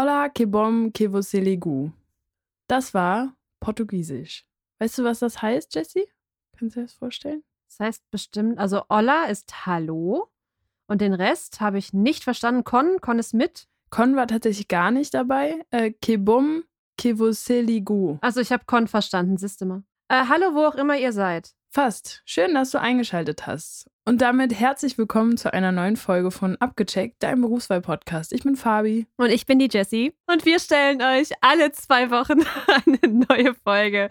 Hola, que bom que você ligou. Das war Portugiesisch. Weißt du, was das heißt, Jessie? Kannst du dir das vorstellen? Das heißt bestimmt, also Olla ist Hallo und den Rest habe ich nicht verstanden. Con, Con ist mit. Con war tatsächlich gar nicht dabei. Äh, que bom que você ligou. Also ich habe Con verstanden, siehst du mal. Äh, hallo, wo auch immer ihr seid. Fast. Schön, dass du eingeschaltet hast. Und damit herzlich willkommen zu einer neuen Folge von Abgecheckt, deinem Berufswahl-Podcast. Ich bin Fabi. Und ich bin die Jessie. Und wir stellen euch alle zwei Wochen eine neue Folge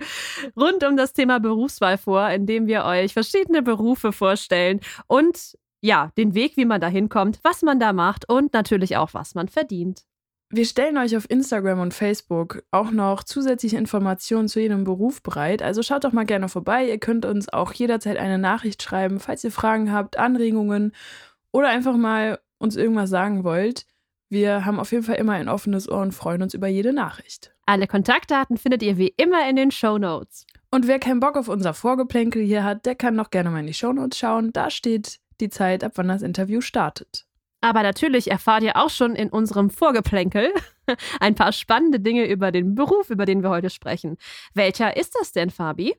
rund um das Thema Berufswahl vor, indem wir euch verschiedene Berufe vorstellen und ja, den Weg, wie man da hinkommt, was man da macht und natürlich auch, was man verdient. Wir stellen euch auf Instagram und Facebook auch noch zusätzliche Informationen zu jedem Beruf bereit. Also schaut doch mal gerne vorbei. Ihr könnt uns auch jederzeit eine Nachricht schreiben, falls ihr Fragen habt, Anregungen oder einfach mal uns irgendwas sagen wollt. Wir haben auf jeden Fall immer ein offenes Ohr und freuen uns über jede Nachricht. Alle Kontaktdaten findet ihr wie immer in den Show Notes. Und wer keinen Bock auf unser Vorgeplänkel hier hat, der kann noch gerne mal in die Show Notes schauen. Da steht die Zeit, ab wann das Interview startet. Aber natürlich erfahrt ihr auch schon in unserem Vorgeplänkel ein paar spannende Dinge über den Beruf, über den wir heute sprechen. Welcher ist das denn, Fabi?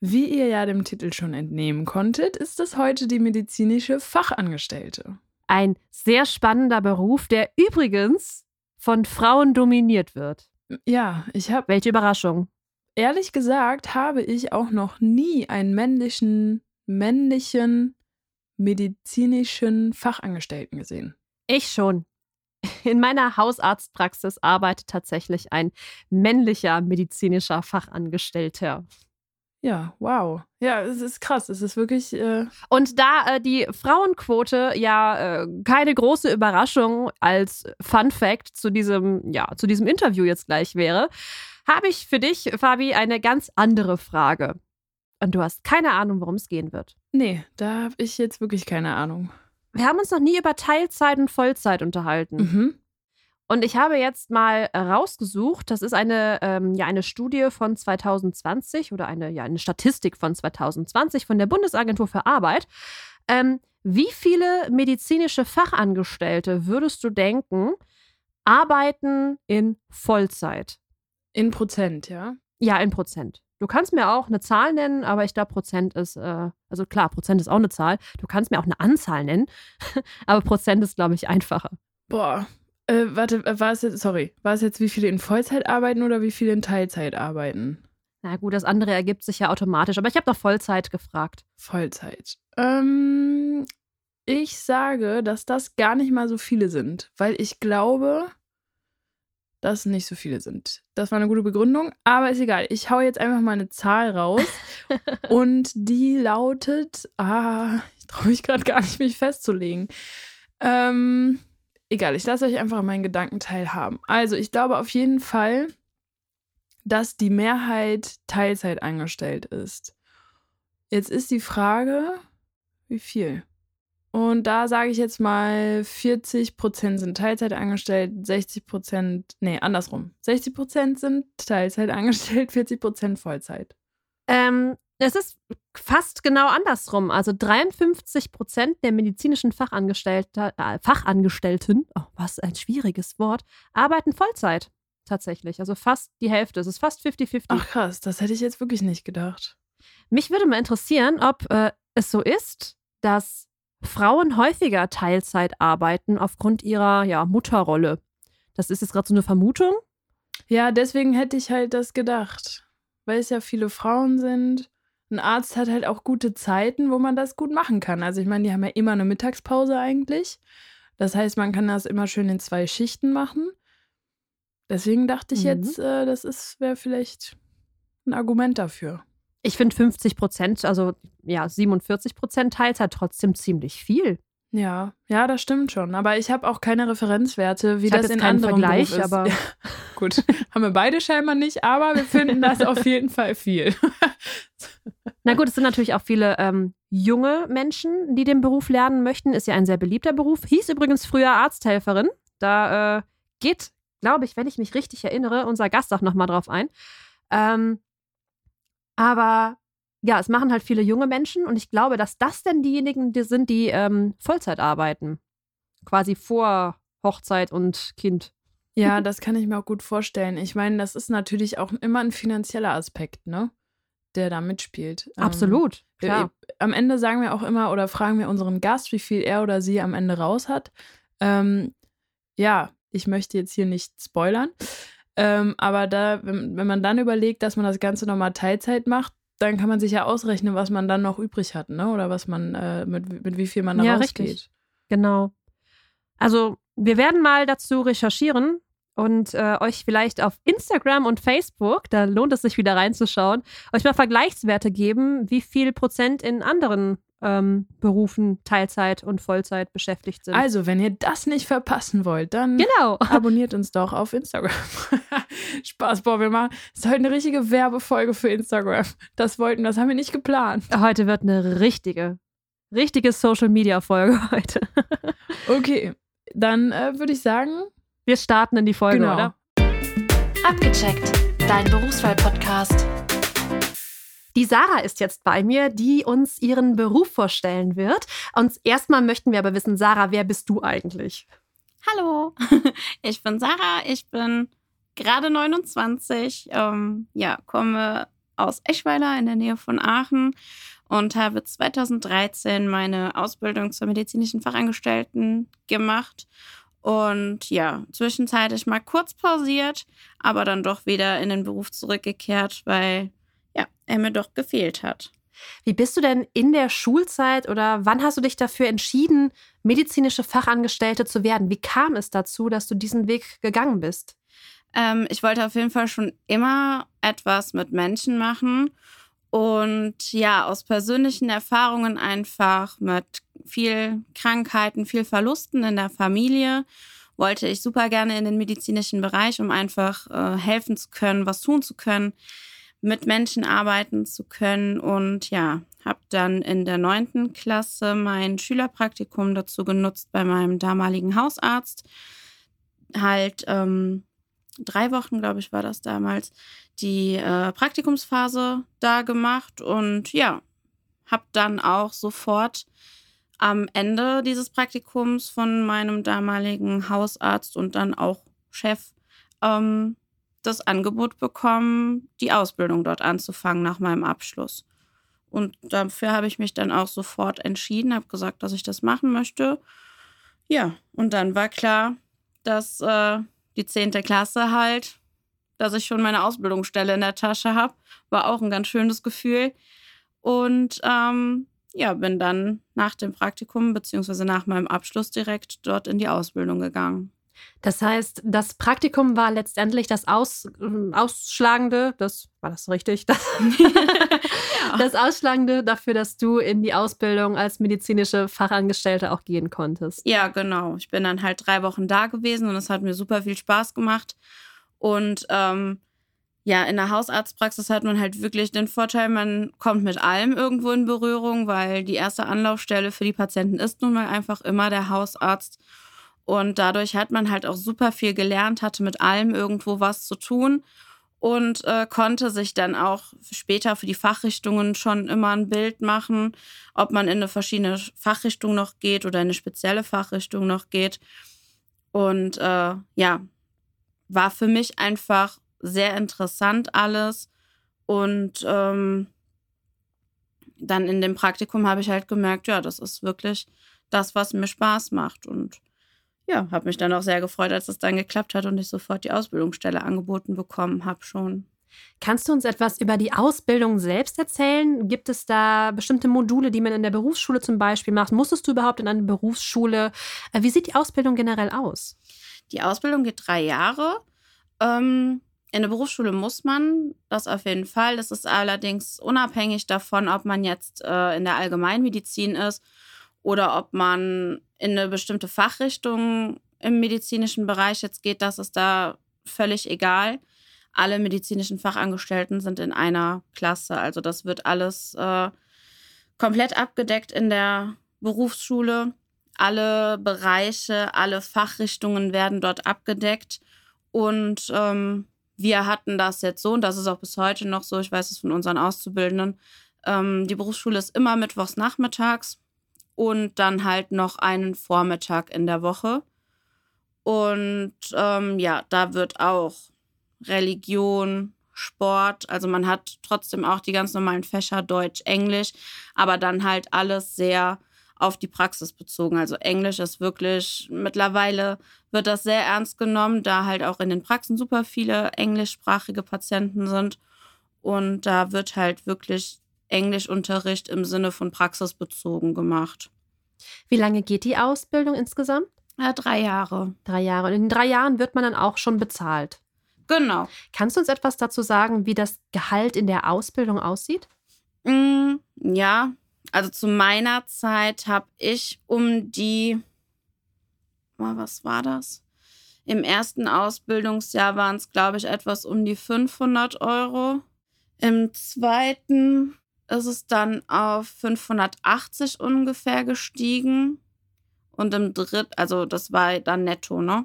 Wie ihr ja dem Titel schon entnehmen konntet, ist es heute die medizinische Fachangestellte. Ein sehr spannender Beruf, der übrigens von Frauen dominiert wird. Ja, ich habe. Welche Überraschung. Ehrlich gesagt habe ich auch noch nie einen männlichen, männlichen medizinischen Fachangestellten gesehen. Ich schon. In meiner Hausarztpraxis arbeitet tatsächlich ein männlicher medizinischer Fachangestellter. Ja, wow. Ja, es ist krass. Es ist wirklich. Äh Und da äh, die Frauenquote ja äh, keine große Überraschung als Fun Fact zu diesem, ja, zu diesem Interview jetzt gleich wäre, habe ich für dich, Fabi, eine ganz andere Frage. Und du hast keine Ahnung, worum es gehen wird. Nee, da habe ich jetzt wirklich keine Ahnung. Wir haben uns noch nie über Teilzeit und Vollzeit unterhalten. Mhm. Und ich habe jetzt mal rausgesucht, das ist eine, ähm, ja, eine Studie von 2020 oder eine, ja, eine Statistik von 2020 von der Bundesagentur für Arbeit. Ähm, wie viele medizinische Fachangestellte würdest du denken, arbeiten in Vollzeit? In Prozent, ja? Ja, in Prozent. Du kannst mir auch eine Zahl nennen, aber ich glaube, Prozent ist, äh, also klar, Prozent ist auch eine Zahl. Du kannst mir auch eine Anzahl nennen, aber Prozent ist, glaube ich, einfacher. Boah, äh, warte, äh, war es jetzt, sorry, war es jetzt, wie viele in Vollzeit arbeiten oder wie viele in Teilzeit arbeiten? Na gut, das andere ergibt sich ja automatisch, aber ich habe nach Vollzeit gefragt. Vollzeit. Ähm, ich sage, dass das gar nicht mal so viele sind, weil ich glaube, dass nicht so viele sind. Das war eine gute Begründung, aber ist egal. Ich hau jetzt einfach mal eine Zahl raus und die lautet, ah, ich traue mich gerade gar nicht, mich festzulegen. Ähm, egal, ich lasse euch einfach meinen Gedanken teilhaben. Also, ich glaube auf jeden Fall, dass die Mehrheit Teilzeit angestellt ist. Jetzt ist die Frage, wie viel? Und da sage ich jetzt mal, 40% sind Teilzeit angestellt, 60%, nee, andersrum. 60% sind Teilzeit angestellt, 40% Vollzeit. Ähm, es ist fast genau andersrum. Also 53% der medizinischen Fachangestellte, äh, Fachangestellten, oh, was ein schwieriges Wort, arbeiten Vollzeit tatsächlich. Also fast die Hälfte. Es ist fast 50-50. Ach krass, das hätte ich jetzt wirklich nicht gedacht. Mich würde mal interessieren, ob äh, es so ist, dass Frauen häufiger Teilzeit arbeiten aufgrund ihrer ja, Mutterrolle. Das ist jetzt gerade so eine Vermutung. Ja, deswegen hätte ich halt das gedacht. Weil es ja viele Frauen sind. Ein Arzt hat halt auch gute Zeiten, wo man das gut machen kann. Also ich meine, die haben ja immer eine Mittagspause eigentlich. Das heißt, man kann das immer schön in zwei Schichten machen. Deswegen dachte ich mhm. jetzt, äh, das wäre vielleicht ein Argument dafür. Ich finde 50 Prozent, also ja, 47 Prozent Teilzeit trotzdem ziemlich viel. Ja, ja, das stimmt schon. Aber ich habe auch keine Referenzwerte, wie ich das in anderen Vergleich, Beruf ist. aber ja, gut, haben wir beide scheinbar nicht, aber wir finden das auf jeden Fall viel. Na gut, es sind natürlich auch viele ähm, junge Menschen, die den Beruf lernen möchten. Ist ja ein sehr beliebter Beruf. Hieß übrigens früher Arzthelferin. Da äh, geht, glaube ich, wenn ich mich richtig erinnere, unser Gast auch nochmal drauf ein. Ähm, aber ja, es machen halt viele junge Menschen und ich glaube, dass das denn diejenigen die sind, die ähm, Vollzeit arbeiten. Quasi vor Hochzeit und Kind. Ja, das kann ich mir auch gut vorstellen. Ich meine, das ist natürlich auch immer ein finanzieller Aspekt, ne? Der da mitspielt. Ähm, Absolut. Ähm, klar. Am Ende sagen wir auch immer oder fragen wir unseren Gast, wie viel er oder sie am Ende raus hat. Ähm, ja, ich möchte jetzt hier nicht spoilern. Ähm, aber da, wenn, wenn man dann überlegt, dass man das Ganze nochmal Teilzeit macht, dann kann man sich ja ausrechnen, was man dann noch übrig hat, ne? Oder was man, äh, mit, mit wie viel man da ja, rausgeht. Richtig. Genau. Also, wir werden mal dazu recherchieren und äh, euch vielleicht auf Instagram und Facebook, da lohnt es sich wieder reinzuschauen, euch mal Vergleichswerte geben, wie viel Prozent in anderen ähm, Berufen Teilzeit und Vollzeit beschäftigt sind. Also, wenn ihr das nicht verpassen wollt, dann genau. abonniert uns doch auf Instagram. Spaß, boah, wir machen. Das ist heute eine richtige Werbefolge für Instagram. Das wollten, das haben wir nicht geplant. Heute wird eine richtige, richtige Social Media Folge heute. okay, dann äh, würde ich sagen, wir starten in die Folge, genau. oder? Abgecheckt, dein Berufswahl-Podcast. Die Sarah ist jetzt bei mir, die uns ihren Beruf vorstellen wird. Und erstmal möchten wir aber wissen, Sarah, wer bist du eigentlich? Hallo, ich bin Sarah, ich bin gerade 29, ähm, ja, komme aus Eschweiler in der Nähe von Aachen und habe 2013 meine Ausbildung zur medizinischen Fachangestellten gemacht. Und ja, zwischenzeitlich mal kurz pausiert, aber dann doch wieder in den Beruf zurückgekehrt, weil er mir doch gefehlt hat. Wie bist du denn in der Schulzeit oder wann hast du dich dafür entschieden, medizinische Fachangestellte zu werden? Wie kam es dazu, dass du diesen Weg gegangen bist? Ähm, ich wollte auf jeden Fall schon immer etwas mit Menschen machen und ja, aus persönlichen Erfahrungen einfach mit viel Krankheiten, viel Verlusten in der Familie wollte ich super gerne in den medizinischen Bereich, um einfach äh, helfen zu können, was tun zu können mit Menschen arbeiten zu können. Und ja, habe dann in der neunten Klasse mein Schülerpraktikum dazu genutzt bei meinem damaligen Hausarzt. Halt ähm, drei Wochen, glaube ich, war das damals, die äh, Praktikumsphase da gemacht. Und ja, habe dann auch sofort am Ende dieses Praktikums von meinem damaligen Hausarzt und dann auch Chef ähm, das Angebot bekommen, die Ausbildung dort anzufangen nach meinem Abschluss. Und dafür habe ich mich dann auch sofort entschieden, habe gesagt, dass ich das machen möchte. Ja, und dann war klar, dass äh, die 10. Klasse halt, dass ich schon meine Ausbildungsstelle in der Tasche habe. War auch ein ganz schönes Gefühl. Und ähm, ja, bin dann nach dem Praktikum beziehungsweise nach meinem Abschluss direkt dort in die Ausbildung gegangen. Das heißt, das Praktikum war letztendlich das Aus, äh, Ausschlagende, das war das richtig, das, ja. das Ausschlagende dafür, dass du in die Ausbildung als medizinische Fachangestellte auch gehen konntest. Ja, genau. Ich bin dann halt drei Wochen da gewesen und es hat mir super viel Spaß gemacht. Und ähm, ja, in der Hausarztpraxis hat man halt wirklich den Vorteil, man kommt mit allem irgendwo in Berührung, weil die erste Anlaufstelle für die Patienten ist nun mal einfach immer der Hausarzt. Und dadurch hat man halt auch super viel gelernt, hatte mit allem irgendwo was zu tun und äh, konnte sich dann auch später für die Fachrichtungen schon immer ein Bild machen, ob man in eine verschiedene Fachrichtung noch geht oder in eine spezielle Fachrichtung noch geht. Und äh, ja, war für mich einfach sehr interessant alles. Und ähm, dann in dem Praktikum habe ich halt gemerkt, ja, das ist wirklich das, was mir Spaß macht. Und ja, habe mich dann auch sehr gefreut, als es dann geklappt hat und ich sofort die Ausbildungsstelle angeboten bekommen habe schon. Kannst du uns etwas über die Ausbildung selbst erzählen? Gibt es da bestimmte Module, die man in der Berufsschule zum Beispiel macht? Musstest du überhaupt in eine Berufsschule? Äh, wie sieht die Ausbildung generell aus? Die Ausbildung geht drei Jahre. Ähm, in der Berufsschule muss man das auf jeden Fall. Das ist allerdings unabhängig davon, ob man jetzt äh, in der Allgemeinmedizin ist oder ob man in eine bestimmte Fachrichtung im medizinischen Bereich jetzt geht, das ist da völlig egal. Alle medizinischen Fachangestellten sind in einer Klasse. Also das wird alles äh, komplett abgedeckt in der Berufsschule. Alle Bereiche, alle Fachrichtungen werden dort abgedeckt. Und ähm, wir hatten das jetzt so, und das ist auch bis heute noch so, ich weiß es von unseren Auszubildenden, ähm, die Berufsschule ist immer mittwochs nachmittags und dann halt noch einen Vormittag in der Woche. Und ähm, ja, da wird auch Religion, Sport, also man hat trotzdem auch die ganz normalen Fächer Deutsch, Englisch, aber dann halt alles sehr auf die Praxis bezogen. Also Englisch ist wirklich, mittlerweile wird das sehr ernst genommen, da halt auch in den Praxen super viele englischsprachige Patienten sind. Und da wird halt wirklich Englischunterricht im Sinne von praxisbezogen gemacht. Wie lange geht die Ausbildung insgesamt? Ja, drei Jahre. Drei Jahre. Und in drei Jahren wird man dann auch schon bezahlt. Genau. Kannst du uns etwas dazu sagen, wie das Gehalt in der Ausbildung aussieht? Mm, ja, also zu meiner Zeit habe ich um die, was war das? Im ersten Ausbildungsjahr waren es, glaube ich, etwas um die 500 Euro. Im zweiten ist es dann auf 580 ungefähr gestiegen. Und im dritten, also das war dann netto, ne?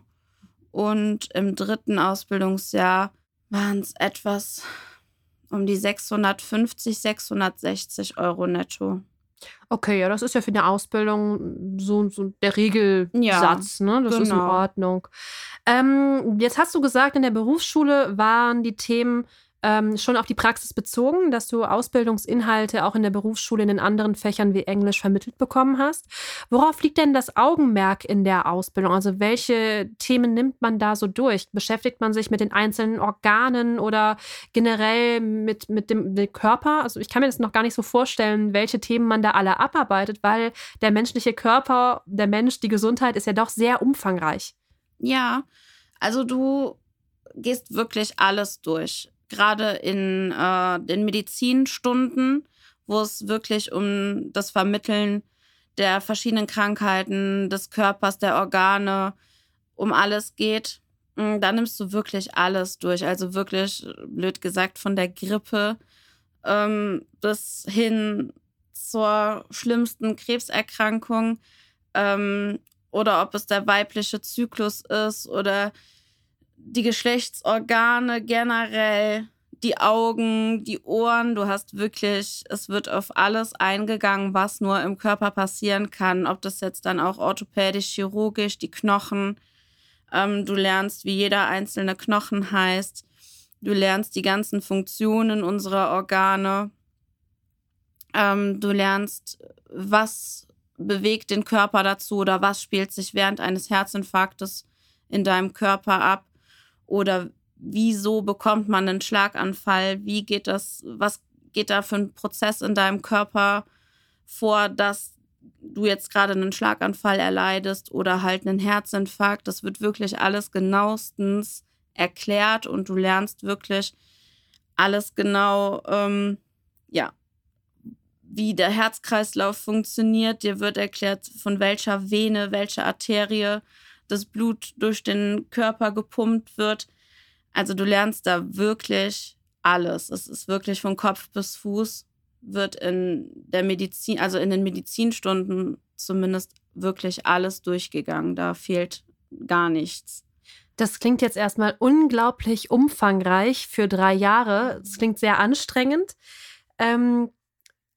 Und im dritten Ausbildungsjahr waren es etwas um die 650, 660 Euro netto. Okay, ja, das ist ja für eine Ausbildung so, so der Regelsatz, ja, ne? Das genau. ist in genau. Ordnung. Ähm, jetzt hast du gesagt, in der Berufsschule waren die Themen ähm, schon auf die Praxis bezogen, dass du Ausbildungsinhalte auch in der Berufsschule in den anderen Fächern wie Englisch vermittelt bekommen hast. Worauf liegt denn das Augenmerk in der Ausbildung? Also welche Themen nimmt man da so durch? Beschäftigt man sich mit den einzelnen Organen oder generell mit, mit dem, dem Körper? Also ich kann mir das noch gar nicht so vorstellen, welche Themen man da alle abarbeitet, weil der menschliche Körper, der Mensch, die Gesundheit ist ja doch sehr umfangreich. Ja, also du gehst wirklich alles durch gerade in äh, den Medizinstunden, wo es wirklich um das Vermitteln der verschiedenen Krankheiten, des Körpers, der Organe, um alles geht. Mm, da nimmst du wirklich alles durch. Also wirklich, blöd gesagt, von der Grippe ähm, bis hin zur schlimmsten Krebserkrankung ähm, oder ob es der weibliche Zyklus ist oder die Geschlechtsorgane generell, die Augen, die Ohren. Du hast wirklich, es wird auf alles eingegangen, was nur im Körper passieren kann. Ob das jetzt dann auch orthopädisch, chirurgisch, die Knochen. Ähm, du lernst, wie jeder einzelne Knochen heißt. Du lernst die ganzen Funktionen unserer Organe. Ähm, du lernst, was bewegt den Körper dazu oder was spielt sich während eines Herzinfarktes in deinem Körper ab. Oder wieso bekommt man einen Schlaganfall? Wie geht das, was geht da für ein Prozess in deinem Körper vor, dass du jetzt gerade einen Schlaganfall erleidest oder halt einen Herzinfarkt? Das wird wirklich alles genauestens erklärt und du lernst wirklich alles genau, ähm, ja, wie der Herzkreislauf funktioniert. Dir wird erklärt, von welcher Vene, welcher Arterie das Blut durch den Körper gepumpt wird. Also du lernst da wirklich alles. Es ist wirklich von Kopf bis Fuß wird in der Medizin, also in den Medizinstunden zumindest wirklich alles durchgegangen. Da fehlt gar nichts. Das klingt jetzt erstmal unglaublich umfangreich für drei Jahre. Es klingt sehr anstrengend. Ähm,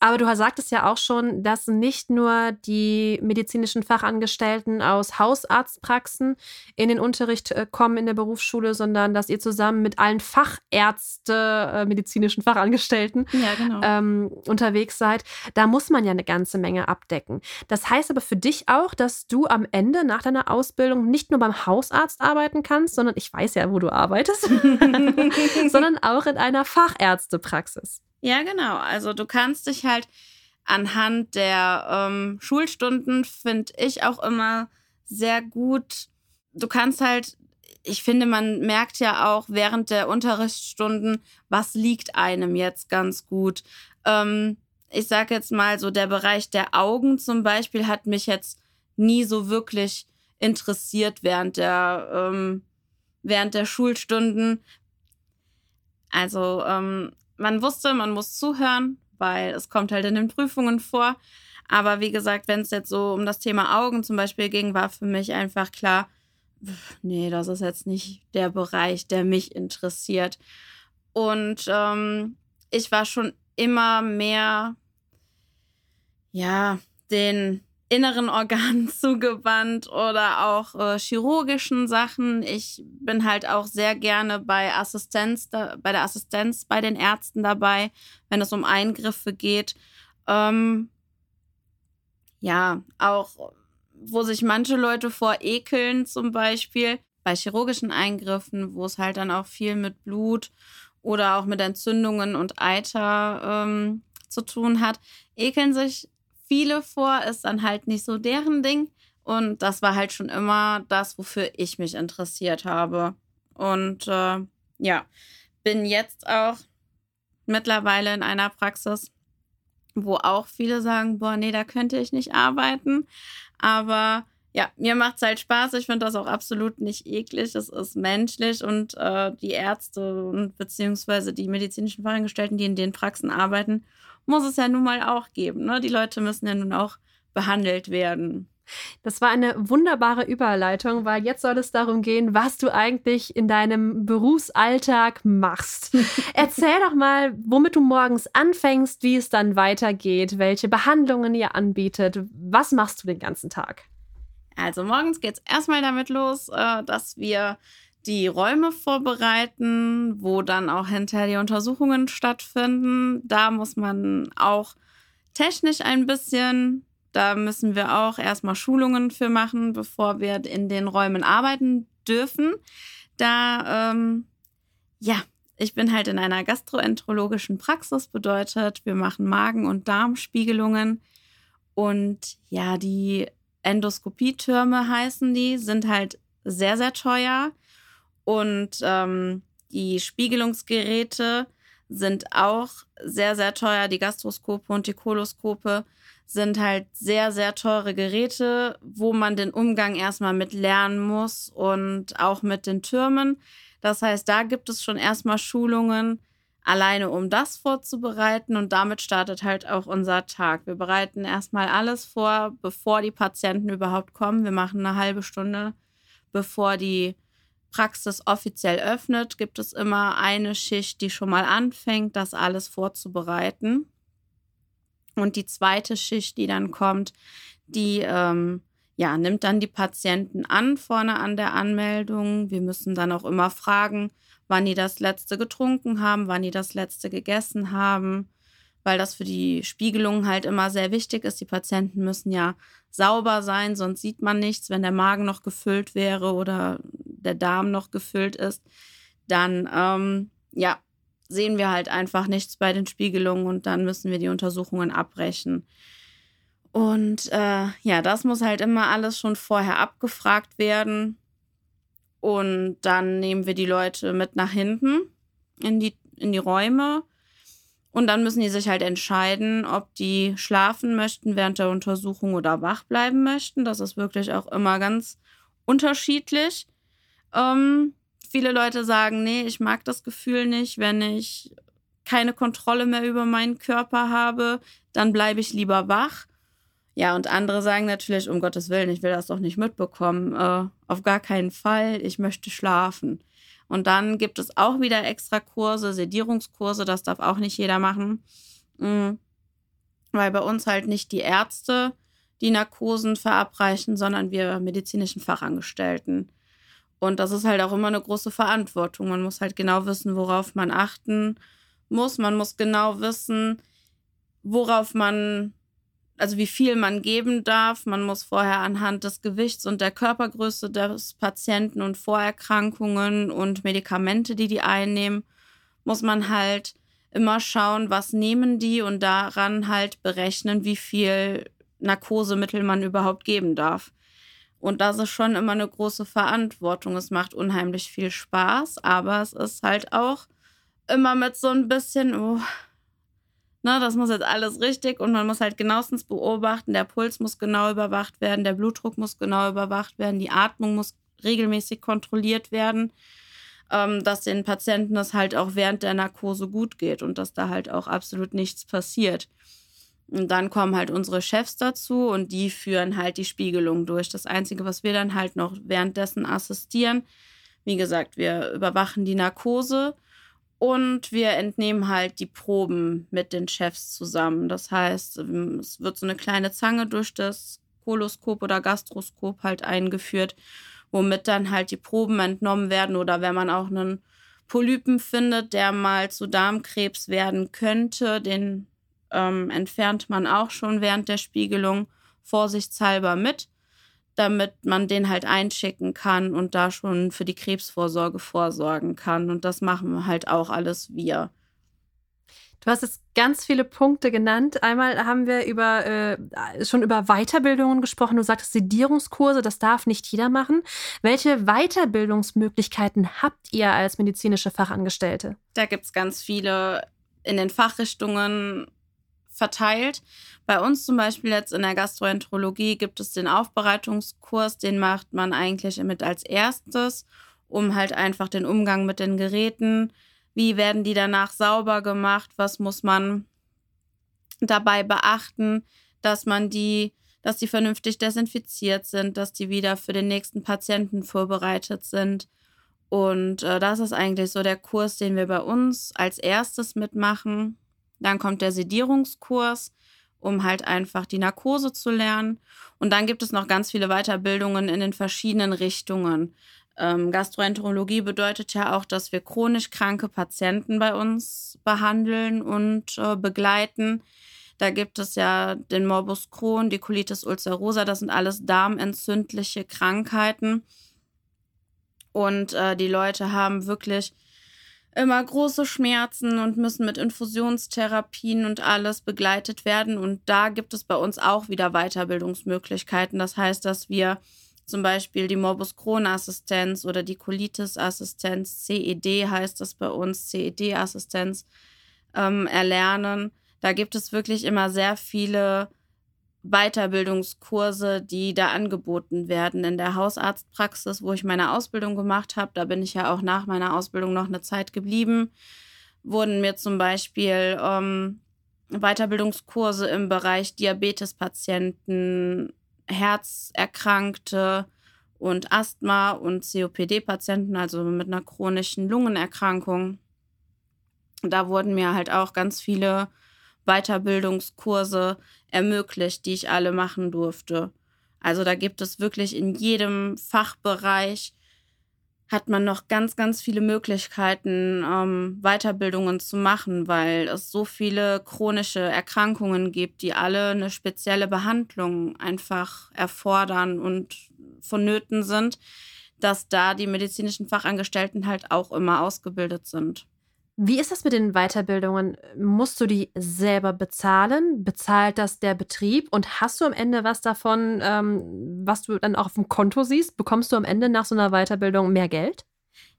aber du sagtest ja auch schon, dass nicht nur die medizinischen Fachangestellten aus Hausarztpraxen in den Unterricht äh, kommen in der Berufsschule, sondern dass ihr zusammen mit allen Fachärzte, äh, medizinischen Fachangestellten ja, genau. ähm, unterwegs seid. Da muss man ja eine ganze Menge abdecken. Das heißt aber für dich auch, dass du am Ende nach deiner Ausbildung nicht nur beim Hausarzt arbeiten kannst, sondern ich weiß ja, wo du arbeitest, sondern auch in einer Fachärztepraxis. Ja, genau. Also du kannst dich halt anhand der ähm, Schulstunden, finde ich auch immer sehr gut. Du kannst halt, ich finde, man merkt ja auch während der Unterrichtsstunden, was liegt einem jetzt ganz gut. Ähm, ich sage jetzt mal so, der Bereich der Augen zum Beispiel hat mich jetzt nie so wirklich interessiert während der, ähm, während der Schulstunden. Also ähm, man wusste, man muss zuhören, weil es kommt halt in den Prüfungen vor. Aber wie gesagt, wenn es jetzt so um das Thema Augen zum Beispiel ging, war für mich einfach klar, nee, das ist jetzt nicht der Bereich, der mich interessiert. Und ähm, ich war schon immer mehr, ja, den inneren Organen zugewandt oder auch äh, chirurgischen Sachen. Ich bin halt auch sehr gerne bei Assistenz, da, bei der Assistenz bei den Ärzten dabei, wenn es um Eingriffe geht. Ähm, ja, auch wo sich manche Leute vor ekeln, zum Beispiel bei chirurgischen Eingriffen, wo es halt dann auch viel mit Blut oder auch mit Entzündungen und Eiter ähm, zu tun hat, ekeln sich viele vor, ist dann halt nicht so deren Ding. Und das war halt schon immer das, wofür ich mich interessiert habe. Und äh, ja, bin jetzt auch mittlerweile in einer Praxis, wo auch viele sagen, boah, nee, da könnte ich nicht arbeiten. Aber ja, mir macht es halt Spaß. Ich finde das auch absolut nicht eklig. Es ist menschlich und äh, die Ärzte und beziehungsweise die medizinischen Fachangestellten, die in den Praxen arbeiten, muss es ja nun mal auch geben. Ne? Die Leute müssen ja nun auch behandelt werden. Das war eine wunderbare Überleitung, weil jetzt soll es darum gehen, was du eigentlich in deinem Berufsalltag machst. Erzähl doch mal, womit du morgens anfängst, wie es dann weitergeht, welche Behandlungen ihr anbietet. Was machst du den ganzen Tag? Also morgens geht es erstmal damit los, äh, dass wir die Räume vorbereiten, wo dann auch hinterher die Untersuchungen stattfinden. Da muss man auch technisch ein bisschen, da müssen wir auch erstmal Schulungen für machen, bevor wir in den Räumen arbeiten dürfen. Da, ähm, ja, ich bin halt in einer gastroenterologischen Praxis, bedeutet, wir machen Magen- und Darmspiegelungen. Und ja, die Endoskopietürme heißen die, sind halt sehr, sehr teuer. Und ähm, die Spiegelungsgeräte sind auch sehr, sehr teuer. Die Gastroskope und die Koloskope sind halt sehr, sehr teure Geräte, wo man den Umgang erstmal mit lernen muss und auch mit den Türmen. Das heißt, da gibt es schon erstmal Schulungen, alleine um das vorzubereiten und damit startet halt auch unser Tag. Wir bereiten erstmal alles vor, bevor die Patienten überhaupt kommen. Wir machen eine halbe Stunde, bevor die Praxis offiziell öffnet, gibt es immer eine Schicht, die schon mal anfängt, das alles vorzubereiten. Und die zweite Schicht, die dann kommt, die ähm, ja, nimmt dann die Patienten an vorne an der Anmeldung. Wir müssen dann auch immer fragen, wann die das letzte getrunken haben, wann die das letzte gegessen haben, weil das für die Spiegelung halt immer sehr wichtig ist. Die Patienten müssen ja sauber sein, sonst sieht man nichts. Wenn der Magen noch gefüllt wäre oder der Darm noch gefüllt ist, dann ähm, ja, sehen wir halt einfach nichts bei den Spiegelungen und dann müssen wir die Untersuchungen abbrechen. Und äh, ja, das muss halt immer alles schon vorher abgefragt werden. Und dann nehmen wir die Leute mit nach hinten in die, in die Räume. Und dann müssen die sich halt entscheiden, ob die schlafen möchten während der Untersuchung oder wach bleiben möchten. Das ist wirklich auch immer ganz unterschiedlich. Ähm, viele Leute sagen, nee, ich mag das Gefühl nicht, wenn ich keine Kontrolle mehr über meinen Körper habe, dann bleibe ich lieber wach. Ja, und andere sagen natürlich, um Gottes Willen, ich will das doch nicht mitbekommen. Äh, auf gar keinen Fall, ich möchte schlafen. Und dann gibt es auch wieder extra Kurse, Sedierungskurse, das darf auch nicht jeder machen. Mhm. Weil bei uns halt nicht die Ärzte die Narkosen verabreichen, sondern wir medizinischen Fachangestellten. Und das ist halt auch immer eine große Verantwortung. Man muss halt genau wissen, worauf man achten muss. Man muss genau wissen, worauf man, also wie viel man geben darf. Man muss vorher anhand des Gewichts und der Körpergröße des Patienten und Vorerkrankungen und Medikamente, die die einnehmen, muss man halt immer schauen, was nehmen die und daran halt berechnen, wie viel Narkosemittel man überhaupt geben darf. Und das ist schon immer eine große Verantwortung. Es macht unheimlich viel Spaß, aber es ist halt auch immer mit so ein bisschen, oh, ne, das muss jetzt alles richtig und man muss halt genauestens beobachten. Der Puls muss genau überwacht werden, der Blutdruck muss genau überwacht werden, die Atmung muss regelmäßig kontrolliert werden, ähm, dass den Patienten das halt auch während der Narkose gut geht und dass da halt auch absolut nichts passiert. Und dann kommen halt unsere Chefs dazu und die führen halt die Spiegelung durch. Das Einzige, was wir dann halt noch währenddessen assistieren, wie gesagt, wir überwachen die Narkose und wir entnehmen halt die Proben mit den Chefs zusammen. Das heißt, es wird so eine kleine Zange durch das Koloskop oder Gastroskop halt eingeführt, womit dann halt die Proben entnommen werden oder wenn man auch einen Polypen findet, der mal zu Darmkrebs werden könnte, den ähm, entfernt man auch schon während der Spiegelung vorsichtshalber mit, damit man den halt einschicken kann und da schon für die Krebsvorsorge vorsorgen kann. Und das machen halt auch alles wir. Du hast jetzt ganz viele Punkte genannt. Einmal haben wir über, äh, schon über Weiterbildungen gesprochen. Du sagtest Sedierungskurse, das darf nicht jeder machen. Welche Weiterbildungsmöglichkeiten habt ihr als medizinische Fachangestellte? Da gibt es ganz viele in den Fachrichtungen verteilt. Bei uns zum Beispiel jetzt in der Gastroenterologie gibt es den Aufbereitungskurs, den macht man eigentlich mit als erstes, um halt einfach den Umgang mit den Geräten, wie werden die danach sauber gemacht, was muss man dabei beachten, dass man die, dass die vernünftig desinfiziert sind, dass die wieder für den nächsten Patienten vorbereitet sind. Und äh, das ist eigentlich so der Kurs, den wir bei uns als erstes mitmachen. Dann kommt der Sedierungskurs, um halt einfach die Narkose zu lernen. Und dann gibt es noch ganz viele Weiterbildungen in den verschiedenen Richtungen. Ähm, Gastroenterologie bedeutet ja auch, dass wir chronisch kranke Patienten bei uns behandeln und äh, begleiten. Da gibt es ja den Morbus Crohn, die Colitis ulcerosa, das sind alles darmentzündliche Krankheiten. Und äh, die Leute haben wirklich immer große Schmerzen und müssen mit Infusionstherapien und alles begleitet werden. Und da gibt es bei uns auch wieder Weiterbildungsmöglichkeiten. Das heißt, dass wir zum Beispiel die Morbus Crohn-Assistenz oder die Colitis-Assistenz, CED heißt das bei uns, CED-Assistenz, ähm, erlernen. Da gibt es wirklich immer sehr viele Weiterbildungskurse, die da angeboten werden. In der Hausarztpraxis, wo ich meine Ausbildung gemacht habe, da bin ich ja auch nach meiner Ausbildung noch eine Zeit geblieben, wurden mir zum Beispiel ähm, Weiterbildungskurse im Bereich Diabetespatienten, Herzerkrankte und Asthma- und COPD-Patienten, also mit einer chronischen Lungenerkrankung. Da wurden mir halt auch ganz viele Weiterbildungskurse ermöglicht, die ich alle machen durfte. Also da gibt es wirklich in jedem Fachbereich hat man noch ganz, ganz viele Möglichkeiten, ähm, Weiterbildungen zu machen, weil es so viele chronische Erkrankungen gibt, die alle eine spezielle Behandlung einfach erfordern und vonnöten sind, dass da die medizinischen Fachangestellten halt auch immer ausgebildet sind. Wie ist das mit den Weiterbildungen? Musst du die selber bezahlen? Bezahlt das der Betrieb? Und hast du am Ende was davon, ähm, was du dann auch auf dem Konto siehst? Bekommst du am Ende nach so einer Weiterbildung mehr Geld?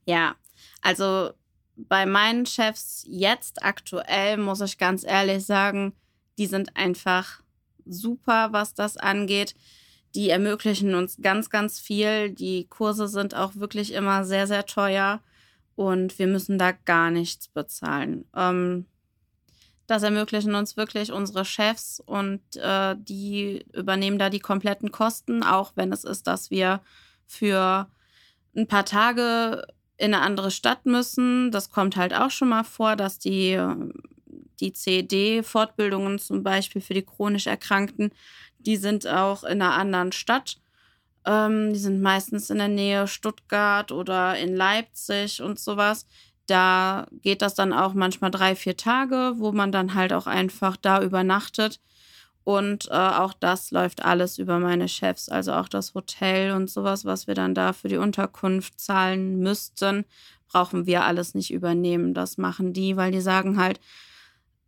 Ja, also bei meinen Chefs jetzt aktuell muss ich ganz ehrlich sagen, die sind einfach super, was das angeht. Die ermöglichen uns ganz, ganz viel. Die Kurse sind auch wirklich immer sehr, sehr teuer und wir müssen da gar nichts bezahlen. Ähm, das ermöglichen uns wirklich unsere Chefs und äh, die übernehmen da die kompletten Kosten, auch wenn es ist, dass wir für ein paar Tage in eine andere Stadt müssen. Das kommt halt auch schon mal vor, dass die, die CED-Fortbildungen zum Beispiel für die chronisch Erkrankten, die sind auch in einer anderen Stadt. Ähm, die sind meistens in der Nähe Stuttgart oder in Leipzig und sowas. Da geht das dann auch manchmal drei, vier Tage, wo man dann halt auch einfach da übernachtet. Und äh, auch das läuft alles über meine Chefs, also auch das Hotel und sowas, was wir dann da für die Unterkunft zahlen müssten, brauchen wir alles nicht übernehmen. Das machen die, weil die sagen halt,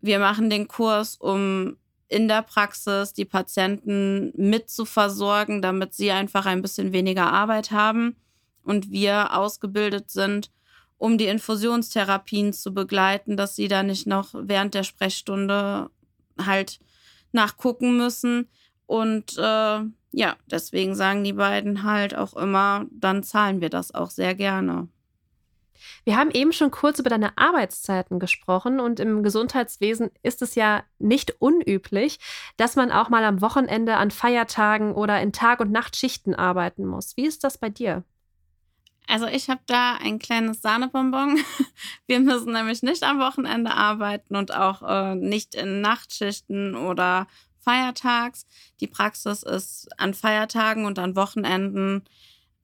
wir machen den Kurs, um in der Praxis die Patienten mit zu versorgen, damit sie einfach ein bisschen weniger Arbeit haben und wir ausgebildet sind, um die Infusionstherapien zu begleiten, dass sie da nicht noch während der Sprechstunde halt nachgucken müssen. Und äh, ja, deswegen sagen die beiden halt auch immer, dann zahlen wir das auch sehr gerne. Wir haben eben schon kurz über deine Arbeitszeiten gesprochen und im Gesundheitswesen ist es ja nicht unüblich, dass man auch mal am Wochenende an Feiertagen oder in Tag- und Nachtschichten arbeiten muss. Wie ist das bei dir? Also ich habe da ein kleines Sahnebonbon. Wir müssen nämlich nicht am Wochenende arbeiten und auch äh, nicht in Nachtschichten oder feiertags. Die Praxis ist an Feiertagen und an Wochenenden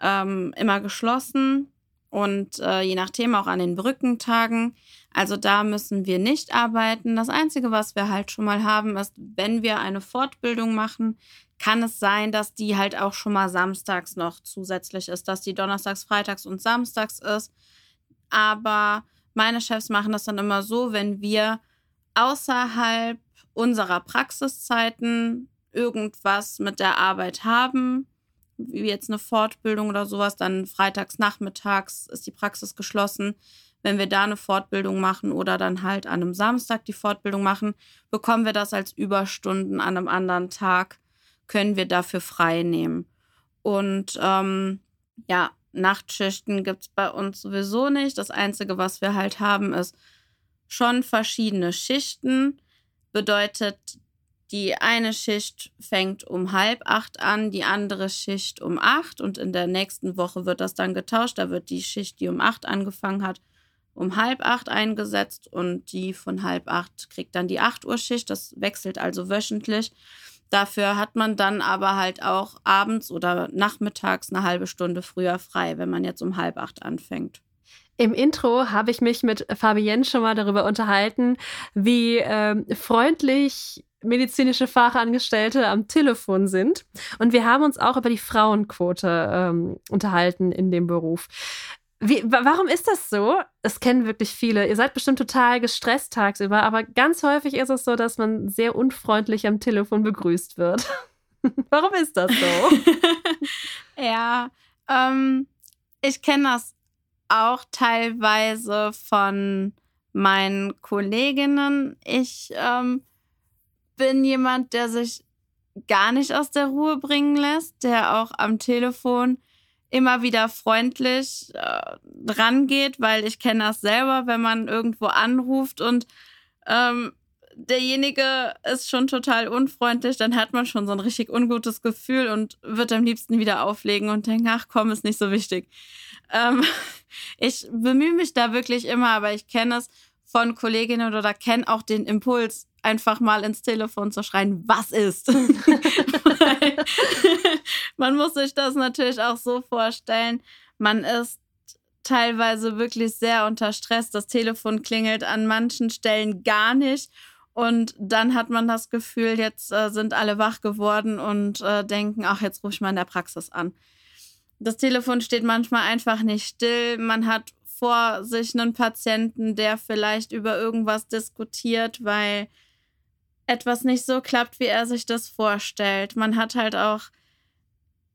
ähm, immer geschlossen und äh, je nach Thema auch an den Brückentagen. Also da müssen wir nicht arbeiten. Das Einzige, was wir halt schon mal haben, ist, wenn wir eine Fortbildung machen, kann es sein, dass die halt auch schon mal samstags noch zusätzlich ist, dass die donnerstags, freitags und samstags ist. Aber meine Chefs machen das dann immer so, wenn wir außerhalb unserer Praxiszeiten irgendwas mit der Arbeit haben, wie jetzt eine Fortbildung oder sowas, dann freitags nachmittags ist die Praxis geschlossen. Wenn wir da eine Fortbildung machen oder dann halt an einem Samstag die Fortbildung machen, bekommen wir das als Überstunden an einem anderen Tag, können wir dafür frei nehmen. Und ähm, ja, Nachtschichten gibt es bei uns sowieso nicht. Das Einzige, was wir halt haben, ist schon verschiedene Schichten. Bedeutet, die eine Schicht fängt um halb acht an, die andere Schicht um acht und in der nächsten Woche wird das dann getauscht. Da wird die Schicht, die um acht angefangen hat, um halb acht eingesetzt und die von halb acht kriegt dann die acht Uhr Schicht. Das wechselt also wöchentlich. Dafür hat man dann aber halt auch abends oder nachmittags eine halbe Stunde früher frei, wenn man jetzt um halb acht anfängt. Im Intro habe ich mich mit Fabienne schon mal darüber unterhalten, wie ähm, freundlich medizinische Fachangestellte am Telefon sind. Und wir haben uns auch über die Frauenquote ähm, unterhalten in dem Beruf. Wie, warum ist das so? Es kennen wirklich viele. Ihr seid bestimmt total gestresst tagsüber, aber ganz häufig ist es so, dass man sehr unfreundlich am Telefon begrüßt wird. warum ist das so? ja, ähm, ich kenne das auch teilweise von meinen Kolleginnen. Ich ähm, bin jemand, der sich gar nicht aus der Ruhe bringen lässt, der auch am Telefon immer wieder freundlich äh, rangeht, weil ich kenne das selber, wenn man irgendwo anruft und ähm, derjenige ist schon total unfreundlich, dann hat man schon so ein richtig ungutes Gefühl und wird am liebsten wieder auflegen und denkt, ach komm, ist nicht so wichtig. Ähm, ich bemühe mich da wirklich immer, aber ich kenne es von Kolleginnen oder kenne auch den Impuls, einfach mal ins Telefon zu schreien, was ist? man muss sich das natürlich auch so vorstellen. Man ist teilweise wirklich sehr unter Stress. Das Telefon klingelt an manchen Stellen gar nicht. Und dann hat man das Gefühl, jetzt äh, sind alle wach geworden und äh, denken, ach, jetzt rufe ich mal in der Praxis an. Das Telefon steht manchmal einfach nicht still. Man hat vor sich einen Patienten, der vielleicht über irgendwas diskutiert, weil etwas nicht so klappt, wie er sich das vorstellt. Man hat halt auch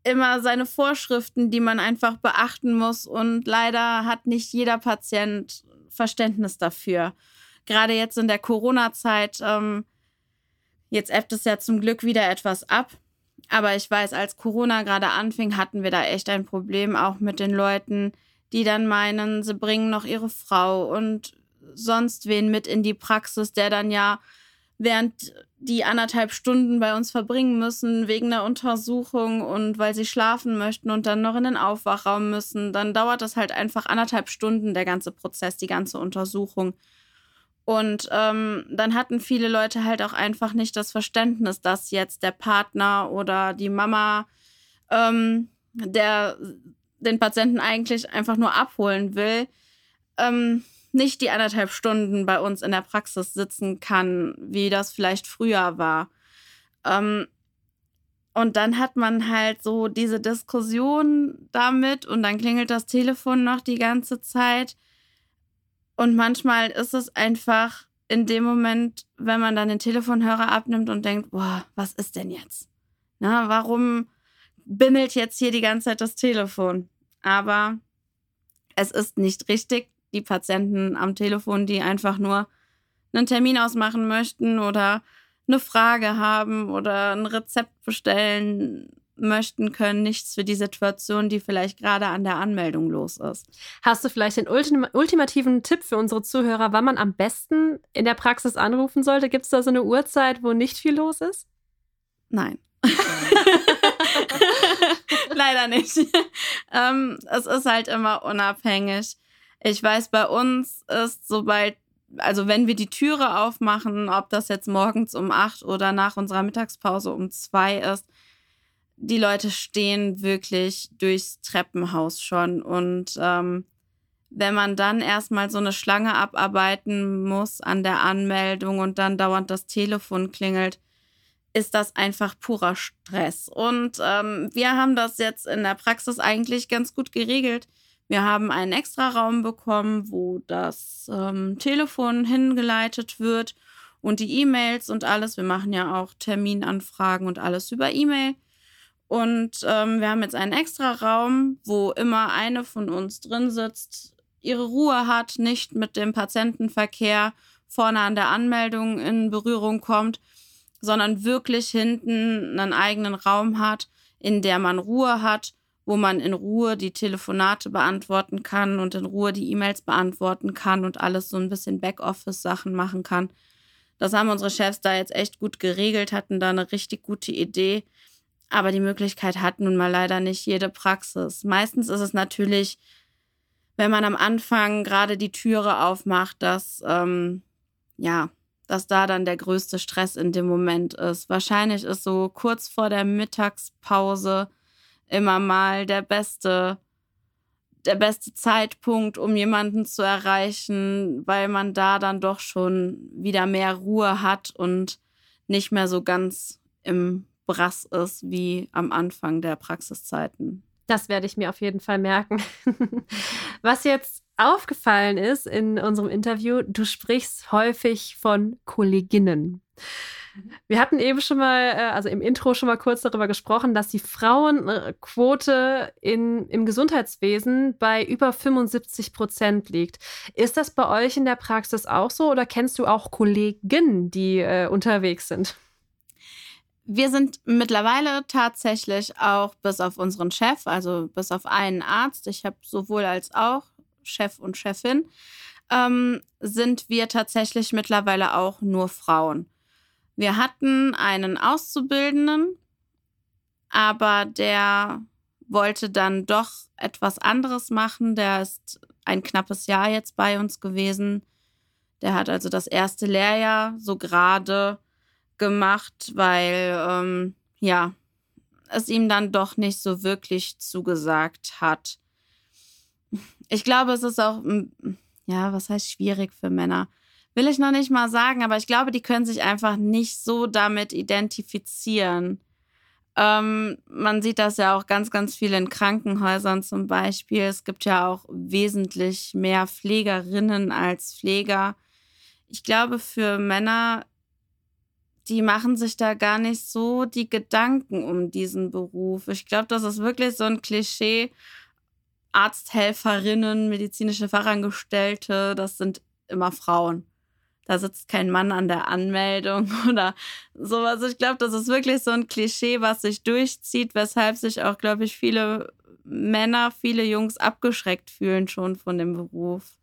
immer seine Vorschriften, die man einfach beachten muss und leider hat nicht jeder Patient Verständnis dafür. Gerade jetzt in der Corona-Zeit, ähm, jetzt ebbt es ja zum Glück wieder etwas ab. Aber ich weiß, als Corona gerade anfing, hatten wir da echt ein Problem auch mit den Leuten, die dann meinen, sie bringen noch ihre Frau und sonst wen mit in die Praxis, der dann ja während die anderthalb Stunden bei uns verbringen müssen wegen der Untersuchung und weil sie schlafen möchten und dann noch in den Aufwachraum müssen, dann dauert das halt einfach anderthalb Stunden, der ganze Prozess, die ganze Untersuchung. Und ähm, dann hatten viele Leute halt auch einfach nicht das Verständnis, dass jetzt der Partner oder die Mama, ähm, der den Patienten eigentlich einfach nur abholen will, ähm, nicht die anderthalb Stunden bei uns in der Praxis sitzen kann, wie das vielleicht früher war. Ähm, und dann hat man halt so diese Diskussion damit und dann klingelt das Telefon noch die ganze Zeit. Und manchmal ist es einfach in dem Moment, wenn man dann den Telefonhörer abnimmt und denkt, boah, was ist denn jetzt? Na, warum bimmelt jetzt hier die ganze Zeit das Telefon? Aber es ist nicht richtig, die Patienten am Telefon, die einfach nur einen Termin ausmachen möchten oder eine Frage haben oder ein Rezept bestellen möchten, können nichts für die Situation, die vielleicht gerade an der Anmeldung los ist. Hast du vielleicht den ultim ultimativen Tipp für unsere Zuhörer, wann man am besten in der Praxis anrufen sollte? Gibt es da so eine Uhrzeit, wo nicht viel los ist? Nein. Leider nicht. ähm, es ist halt immer unabhängig. Ich weiß, bei uns ist, sobald also wenn wir die Türe aufmachen, ob das jetzt morgens um acht oder nach unserer Mittagspause um zwei ist, die Leute stehen wirklich durchs Treppenhaus schon. Und ähm, wenn man dann erstmal so eine Schlange abarbeiten muss an der Anmeldung und dann dauernd das Telefon klingelt, ist das einfach purer Stress. Und ähm, wir haben das jetzt in der Praxis eigentlich ganz gut geregelt. Wir haben einen extra Raum bekommen, wo das ähm, Telefon hingeleitet wird und die E-Mails und alles. Wir machen ja auch Terminanfragen und alles über E-Mail. Und ähm, wir haben jetzt einen extra Raum, wo immer eine von uns drin sitzt, ihre Ruhe hat, nicht mit dem Patientenverkehr vorne an der Anmeldung in Berührung kommt, sondern wirklich hinten einen eigenen Raum hat, in der man Ruhe hat, wo man in Ruhe die Telefonate beantworten kann und in Ruhe die E-Mails beantworten kann und alles so ein bisschen Backoffice-Sachen machen kann. Das haben unsere Chefs da jetzt echt gut geregelt, hatten da eine richtig gute Idee. Aber die Möglichkeit hat nun mal leider nicht jede Praxis. Meistens ist es natürlich, wenn man am Anfang gerade die Türe aufmacht, dass, ähm, ja, dass da dann der größte Stress in dem Moment ist. Wahrscheinlich ist so kurz vor der Mittagspause immer mal der beste, der beste Zeitpunkt, um jemanden zu erreichen, weil man da dann doch schon wieder mehr Ruhe hat und nicht mehr so ganz im Brass ist wie am Anfang der Praxiszeiten. Das werde ich mir auf jeden Fall merken. Was jetzt aufgefallen ist in unserem Interview, du sprichst häufig von Kolleginnen. Wir hatten eben schon mal, äh, also im Intro schon mal kurz darüber gesprochen, dass die Frauenquote in, im Gesundheitswesen bei über 75 Prozent liegt. Ist das bei euch in der Praxis auch so oder kennst du auch Kollegen, die äh, unterwegs sind? Wir sind mittlerweile tatsächlich auch bis auf unseren Chef, also bis auf einen Arzt, ich habe sowohl als auch Chef und Chefin, ähm, sind wir tatsächlich mittlerweile auch nur Frauen. Wir hatten einen Auszubildenden, aber der wollte dann doch etwas anderes machen. Der ist ein knappes Jahr jetzt bei uns gewesen. Der hat also das erste Lehrjahr so gerade gemacht, weil ähm, ja, es ihm dann doch nicht so wirklich zugesagt hat. Ich glaube, es ist auch, ja, was heißt schwierig für Männer? Will ich noch nicht mal sagen, aber ich glaube, die können sich einfach nicht so damit identifizieren. Ähm, man sieht das ja auch ganz, ganz viel in Krankenhäusern zum Beispiel. Es gibt ja auch wesentlich mehr Pflegerinnen als Pfleger. Ich glaube, für Männer die machen sich da gar nicht so die Gedanken um diesen Beruf. Ich glaube, das ist wirklich so ein Klischee. Arzthelferinnen, medizinische Fachangestellte, das sind immer Frauen. Da sitzt kein Mann an der Anmeldung oder sowas. Ich glaube, das ist wirklich so ein Klischee, was sich durchzieht, weshalb sich auch, glaube ich, viele Männer, viele Jungs abgeschreckt fühlen schon von dem Beruf.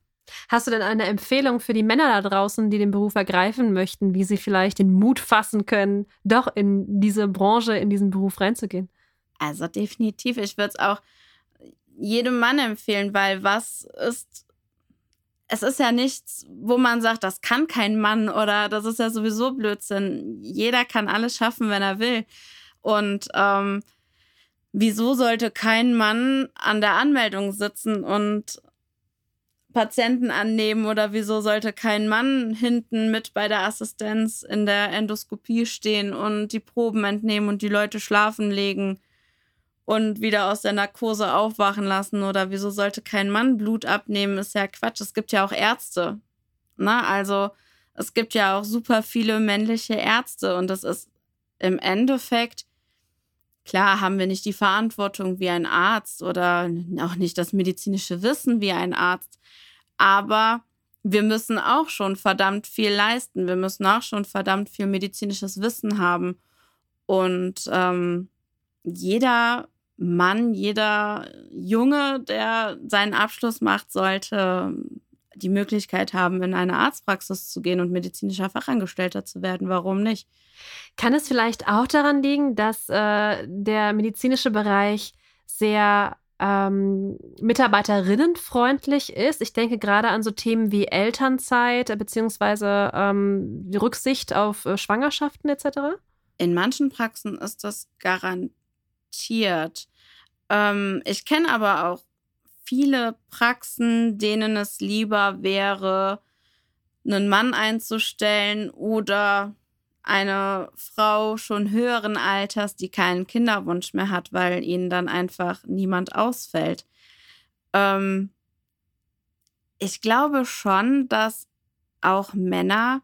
Hast du denn eine Empfehlung für die Männer da draußen, die den Beruf ergreifen möchten, wie sie vielleicht den Mut fassen können, doch in diese Branche, in diesen Beruf reinzugehen? Also definitiv. Ich würde es auch jedem Mann empfehlen, weil was ist, es ist ja nichts, wo man sagt, das kann kein Mann oder das ist ja sowieso Blödsinn. Jeder kann alles schaffen, wenn er will. Und ähm, wieso sollte kein Mann an der Anmeldung sitzen und Patienten annehmen oder wieso sollte kein Mann hinten mit bei der Assistenz in der Endoskopie stehen und die Proben entnehmen und die Leute schlafen legen und wieder aus der Narkose aufwachen lassen oder wieso sollte kein Mann Blut abnehmen, ist ja Quatsch. Es gibt ja auch Ärzte. Na, ne? also es gibt ja auch super viele männliche Ärzte und das ist im Endeffekt Klar haben wir nicht die Verantwortung wie ein Arzt oder auch nicht das medizinische Wissen wie ein Arzt, aber wir müssen auch schon verdammt viel leisten. Wir müssen auch schon verdammt viel medizinisches Wissen haben. Und ähm, jeder Mann, jeder Junge, der seinen Abschluss macht, sollte die Möglichkeit haben, in eine Arztpraxis zu gehen und medizinischer Fachangestellter zu werden. Warum nicht? Kann es vielleicht auch daran liegen, dass äh, der medizinische Bereich sehr ähm, mitarbeiterinnenfreundlich ist. Ich denke gerade an so Themen wie Elternzeit äh, beziehungsweise ähm, die Rücksicht auf äh, Schwangerschaften etc. In manchen Praxen ist das garantiert. Ähm, ich kenne aber auch viele Praxen, denen es lieber wäre, einen Mann einzustellen oder eine Frau schon höheren Alters, die keinen Kinderwunsch mehr hat, weil ihnen dann einfach niemand ausfällt. Ähm, ich glaube schon, dass auch Männer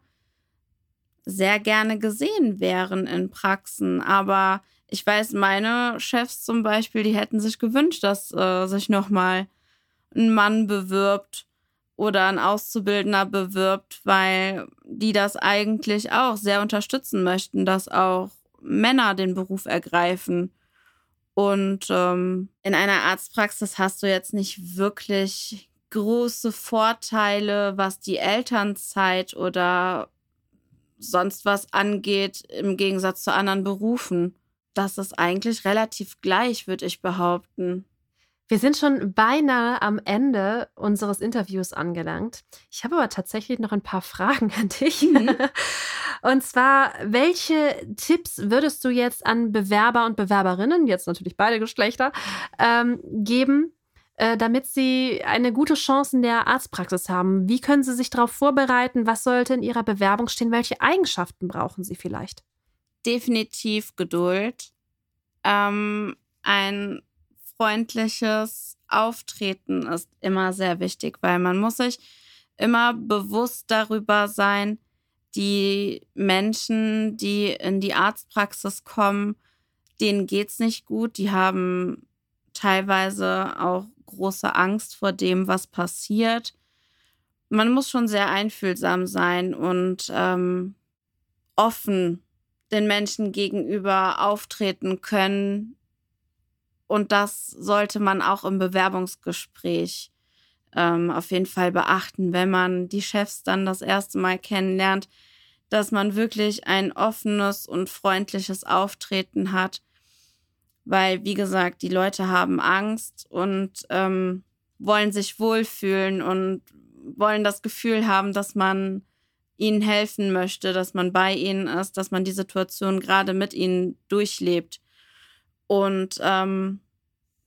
sehr gerne gesehen wären in Praxen, aber ich weiß, meine Chefs zum Beispiel, die hätten sich gewünscht, dass äh, sich nochmal ein Mann bewirbt oder ein Auszubildender bewirbt, weil die das eigentlich auch sehr unterstützen möchten, dass auch Männer den Beruf ergreifen. Und ähm, in einer Arztpraxis hast du jetzt nicht wirklich große Vorteile, was die Elternzeit oder sonst was angeht, im Gegensatz zu anderen Berufen. Das ist eigentlich relativ gleich, würde ich behaupten. Wir sind schon beinahe am Ende unseres Interviews angelangt. Ich habe aber tatsächlich noch ein paar Fragen an dich. Mhm. Und zwar, welche Tipps würdest du jetzt an Bewerber und Bewerberinnen, jetzt natürlich beide Geschlechter, ähm, geben, äh, damit sie eine gute Chance in der Arztpraxis haben? Wie können sie sich darauf vorbereiten? Was sollte in ihrer Bewerbung stehen? Welche Eigenschaften brauchen sie vielleicht? Definitiv Geduld. Ähm, ein freundliches Auftreten ist immer sehr wichtig, weil man muss sich immer bewusst darüber sein, die Menschen, die in die Arztpraxis kommen, denen geht es nicht gut, die haben teilweise auch große Angst vor dem, was passiert. Man muss schon sehr einfühlsam sein und ähm, offen den Menschen gegenüber auftreten können, und das sollte man auch im Bewerbungsgespräch ähm, auf jeden Fall beachten, wenn man die Chefs dann das erste Mal kennenlernt, dass man wirklich ein offenes und freundliches Auftreten hat. Weil, wie gesagt, die Leute haben Angst und ähm, wollen sich wohlfühlen und wollen das Gefühl haben, dass man ihnen helfen möchte, dass man bei ihnen ist, dass man die Situation gerade mit ihnen durchlebt. Und ähm,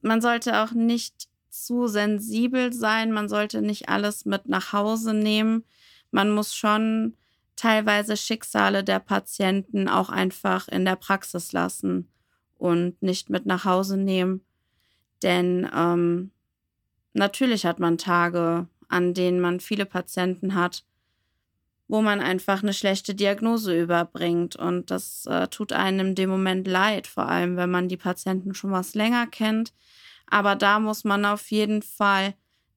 man sollte auch nicht zu sensibel sein, man sollte nicht alles mit nach Hause nehmen. Man muss schon teilweise Schicksale der Patienten auch einfach in der Praxis lassen und nicht mit nach Hause nehmen. Denn ähm, natürlich hat man Tage, an denen man viele Patienten hat, wo man einfach eine schlechte Diagnose überbringt. Und das äh, tut einem in dem Moment leid, vor allem wenn man die Patienten schon was länger kennt. Aber da muss man auf jeden Fall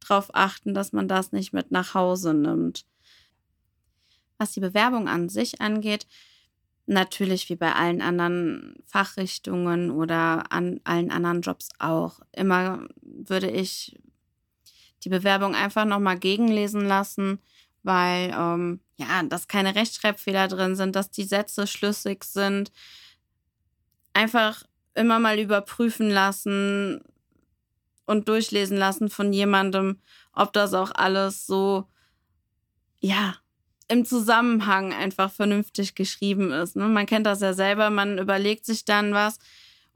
darauf achten, dass man das nicht mit nach Hause nimmt. Was die Bewerbung an sich angeht, natürlich wie bei allen anderen Fachrichtungen oder an allen anderen Jobs auch. Immer würde ich die Bewerbung einfach nochmal gegenlesen lassen weil ähm, ja, dass keine Rechtschreibfehler drin sind, dass die Sätze schlüssig sind. Einfach immer mal überprüfen lassen und durchlesen lassen von jemandem, ob das auch alles so, ja, im Zusammenhang einfach vernünftig geschrieben ist. Ne? Man kennt das ja selber, man überlegt sich dann was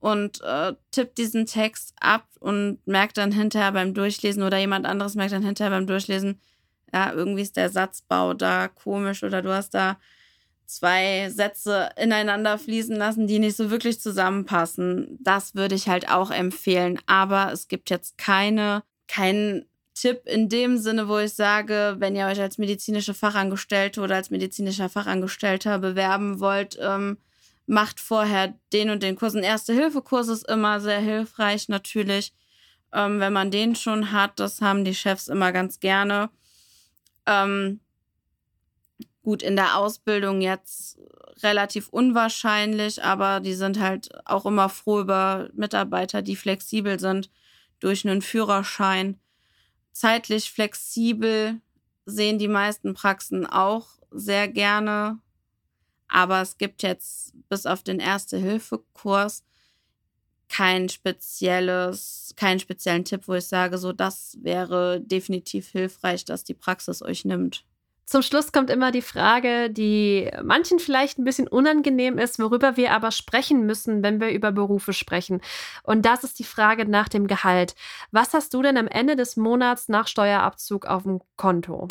und äh, tippt diesen Text ab und merkt dann hinterher beim Durchlesen oder jemand anderes merkt dann hinterher beim Durchlesen, ja, irgendwie ist der Satzbau da komisch oder du hast da zwei Sätze ineinander fließen lassen, die nicht so wirklich zusammenpassen. Das würde ich halt auch empfehlen. Aber es gibt jetzt keine, keinen Tipp in dem Sinne, wo ich sage, wenn ihr euch als medizinische Fachangestellte oder als medizinischer Fachangestellter bewerben wollt, ähm, macht vorher den und den Kurs. Ein Erste-Hilfe-Kurs ist immer sehr hilfreich, natürlich. Ähm, wenn man den schon hat, das haben die Chefs immer ganz gerne. Ähm, gut, in der Ausbildung jetzt relativ unwahrscheinlich, aber die sind halt auch immer froh über Mitarbeiter, die flexibel sind durch einen Führerschein. Zeitlich flexibel sehen die meisten Praxen auch sehr gerne. Aber es gibt jetzt bis auf den Erste-Hilfe-Kurs kein spezielles, keinen speziellen Tipp, wo ich sage, so das wäre definitiv hilfreich, dass die Praxis euch nimmt. Zum Schluss kommt immer die Frage, die manchen vielleicht ein bisschen unangenehm ist, worüber wir aber sprechen müssen, wenn wir über Berufe sprechen. Und das ist die Frage nach dem Gehalt. Was hast du denn am Ende des Monats nach Steuerabzug auf dem Konto?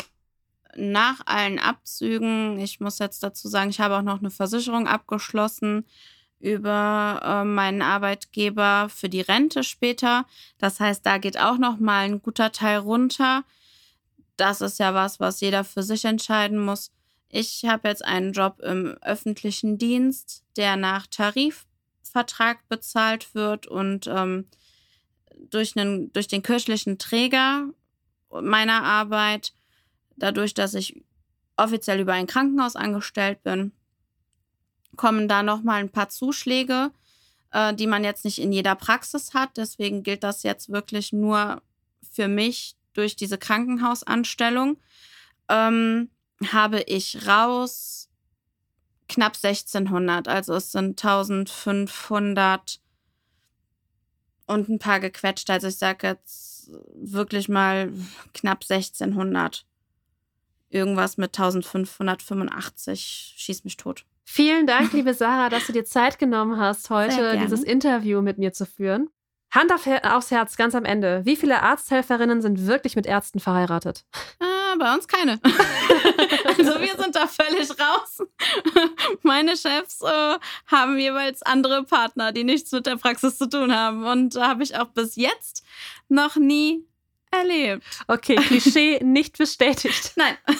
Nach allen Abzügen, ich muss jetzt dazu sagen, ich habe auch noch eine Versicherung abgeschlossen über äh, meinen Arbeitgeber für die Rente später. Das heißt, da geht auch noch mal ein guter Teil runter das ist ja was, was jeder für sich entscheiden muss. Ich habe jetzt einen Job im öffentlichen Dienst, der nach Tarifvertrag bezahlt wird und ähm, durch, einen, durch den kirchlichen Träger meiner Arbeit, dadurch, dass ich offiziell über ein Krankenhaus angestellt bin, kommen da nochmal ein paar Zuschläge, äh, die man jetzt nicht in jeder Praxis hat. Deswegen gilt das jetzt wirklich nur für mich durch diese Krankenhausanstellung ähm, habe ich raus knapp 1600. Also es sind 1500 und ein paar gequetscht. Also ich sage jetzt wirklich mal knapp 1600. Irgendwas mit 1585. Schieß mich tot. Vielen Dank, liebe Sarah, dass du dir Zeit genommen hast, heute dieses Interview mit mir zu führen. Hand auf, aufs Herz, ganz am Ende. Wie viele Arzthelferinnen sind wirklich mit Ärzten verheiratet? Ah, bei uns keine. also wir sind da völlig raus. Meine Chefs äh, haben jeweils andere Partner, die nichts mit der Praxis zu tun haben. Und da habe ich auch bis jetzt noch nie erlebt. Okay, Klischee nicht bestätigt. Nein.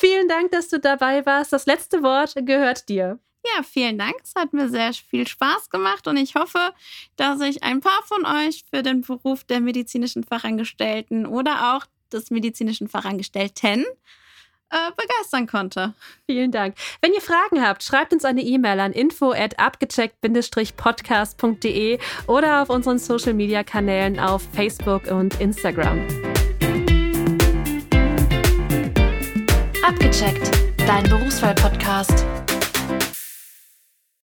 Vielen Dank, dass du dabei warst. Das letzte Wort gehört dir. Ja, vielen Dank. Es hat mir sehr viel Spaß gemacht und ich hoffe, dass ich ein paar von euch für den Beruf der medizinischen Fachangestellten oder auch des medizinischen Fachangestellten äh, begeistern konnte. Vielen Dank. Wenn ihr Fragen habt, schreibt uns eine E-Mail an info at abgecheckt-podcast.de oder auf unseren Social Media Kanälen auf Facebook und Instagram. Abgecheckt, dein Berufswahl-Podcast.